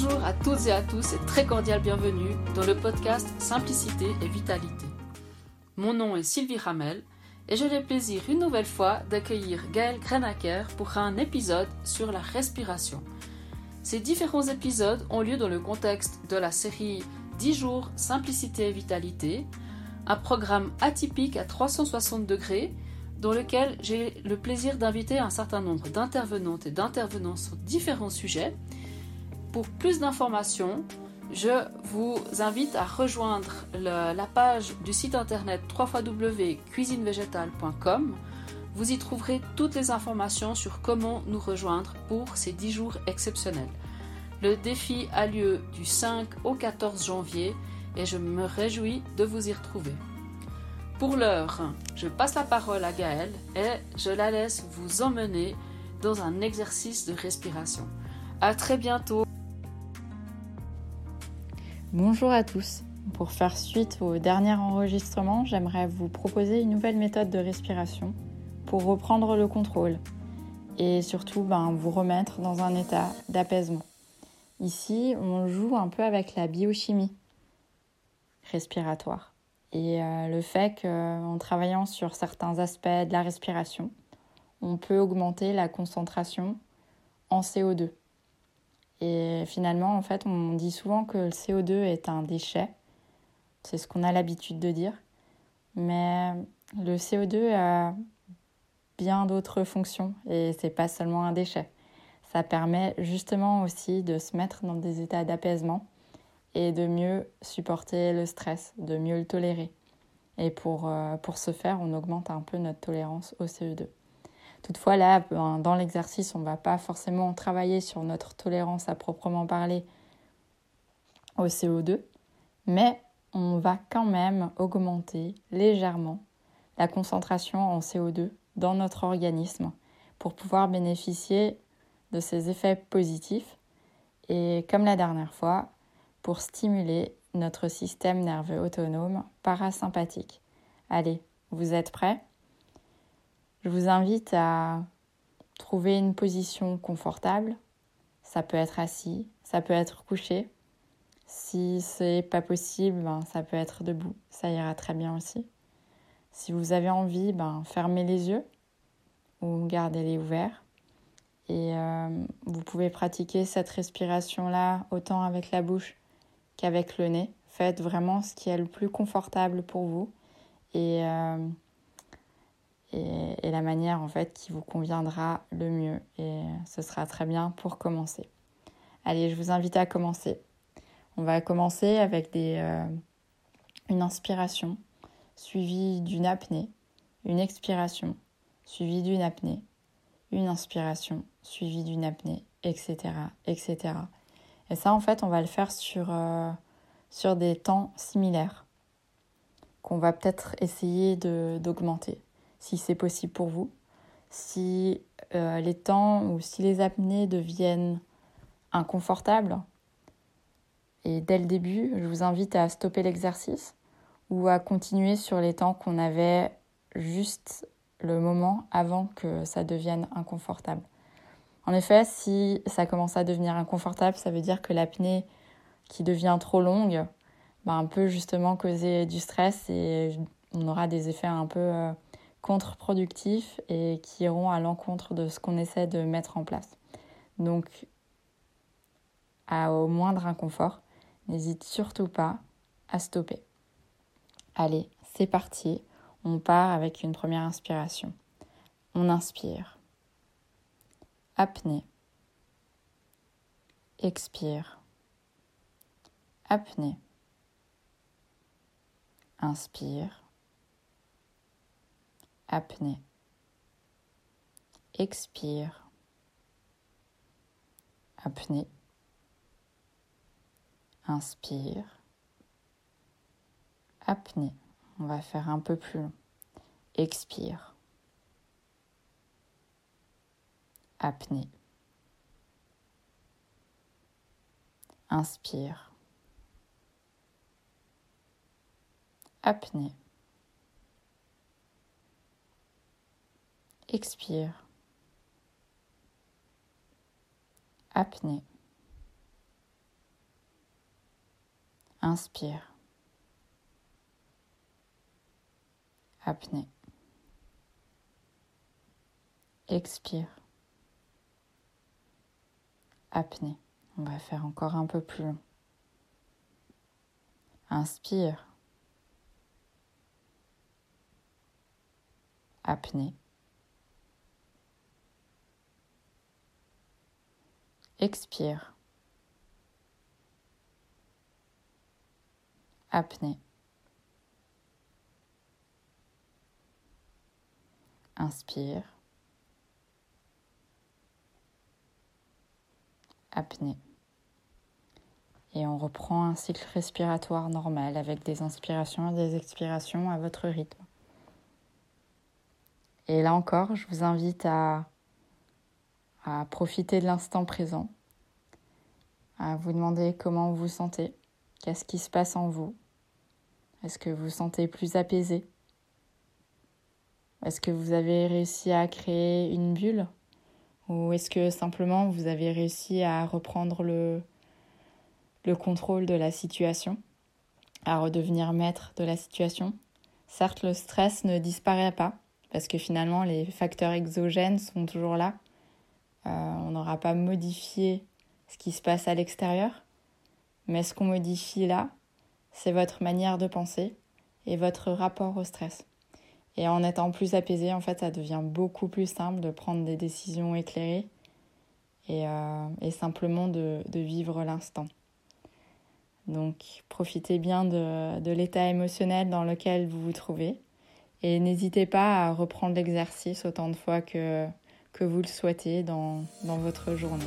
Bonjour à toutes et à tous et très cordial bienvenue dans le podcast Simplicité et Vitalité. Mon nom est Sylvie Ramel et j'ai le plaisir une nouvelle fois d'accueillir Gaël Grenaker pour un épisode sur la respiration. Ces différents épisodes ont lieu dans le contexte de la série 10 jours Simplicité et Vitalité, un programme atypique à 360 degrés dans lequel j'ai le plaisir d'inviter un certain nombre d'intervenantes et d'intervenants sur différents sujets pour plus d'informations, je vous invite à rejoindre la page du site internet www.cuisinevégétale.com. Vous y trouverez toutes les informations sur comment nous rejoindre pour ces 10 jours exceptionnels. Le défi a lieu du 5 au 14 janvier et je me réjouis de vous y retrouver. Pour l'heure, je passe la parole à Gaëlle et je la laisse vous emmener dans un exercice de respiration. À très bientôt. Bonjour à tous. Pour faire suite au dernier enregistrement, j'aimerais vous proposer une nouvelle méthode de respiration pour reprendre le contrôle et surtout ben, vous remettre dans un état d'apaisement. Ici, on joue un peu avec la biochimie respiratoire et euh, le fait qu'en travaillant sur certains aspects de la respiration, on peut augmenter la concentration en CO2. Et finalement, en fait, on dit souvent que le CO2 est un déchet. C'est ce qu'on a l'habitude de dire. Mais le CO2 a bien d'autres fonctions et c'est pas seulement un déchet. Ça permet justement aussi de se mettre dans des états d'apaisement et de mieux supporter le stress, de mieux le tolérer. Et pour, euh, pour ce faire, on augmente un peu notre tolérance au CO2. Toutefois, là, ben, dans l'exercice, on ne va pas forcément travailler sur notre tolérance à proprement parler au CO2, mais on va quand même augmenter légèrement la concentration en CO2 dans notre organisme pour pouvoir bénéficier de ces effets positifs et comme la dernière fois, pour stimuler notre système nerveux autonome parasympathique. Allez, vous êtes prêts? Je vous invite à trouver une position confortable. Ça peut être assis, ça peut être couché. Si c'est pas possible, ben, ça peut être debout. Ça ira très bien aussi. Si vous avez envie, ben, fermez les yeux ou gardez-les ouverts. Et euh, vous pouvez pratiquer cette respiration-là autant avec la bouche qu'avec le nez. Faites vraiment ce qui est le plus confortable pour vous. Et euh, et, la manière en fait qui vous conviendra le mieux. Et ce sera très bien pour commencer. Allez, je vous invite à commencer. On va commencer avec des, euh, une inspiration suivie d'une apnée, une expiration suivie d'une apnée, une inspiration suivie d'une apnée, etc., etc. Et ça, en fait, on va le faire sur, euh, sur des temps similaires qu'on va peut-être essayer d'augmenter si c'est possible pour vous. Si euh, les temps ou si les apnées deviennent inconfortables, et dès le début, je vous invite à stopper l'exercice ou à continuer sur les temps qu'on avait juste le moment avant que ça devienne inconfortable. En effet, si ça commence à devenir inconfortable, ça veut dire que l'apnée qui devient trop longue ben, peut justement causer du stress et on aura des effets un peu euh, contre-productifs et qui iront à l'encontre de ce qu'on essaie de mettre en place. Donc, au moindre inconfort, n'hésite surtout pas à stopper. Allez, c'est parti. On part avec une première inspiration. On inspire. Apnée. Expire. Apnée. Inspire apnée. Expire. Apnée. Inspire. Apnée. On va faire un peu plus long. Expire. Apnée. Inspire. Apnée. Expire. Apnée. Inspire. Apnée. Expire. Apnée. On va faire encore un peu plus long. Inspire. Apnée. Expire. Apnée. Inspire. Apnée. Et on reprend un cycle respiratoire normal avec des inspirations et des expirations à votre rythme. Et là encore, je vous invite à, à profiter de l'instant présent, à vous demander comment vous vous sentez, qu'est-ce qui se passe en vous. Est-ce que vous vous sentez plus apaisé? Est-ce que vous avez réussi à créer une bulle? Ou est-ce que simplement vous avez réussi à reprendre le, le contrôle de la situation, à redevenir maître de la situation? Certes, le stress ne disparaît pas, parce que finalement les facteurs exogènes sont toujours là. Euh, on n'aura pas modifié ce qui se passe à l'extérieur, mais ce qu'on modifie là, c'est votre manière de penser et votre rapport au stress. Et en étant plus apaisé, en fait, ça devient beaucoup plus simple de prendre des décisions éclairées et, euh, simplement de, vivre l'instant. Donc profitez bien de l'état émotionnel dans lequel vous vous trouvez et n'hésitez pas à reprendre l'exercice autant de fois que, que vous le souhaitez dans, dans votre journée.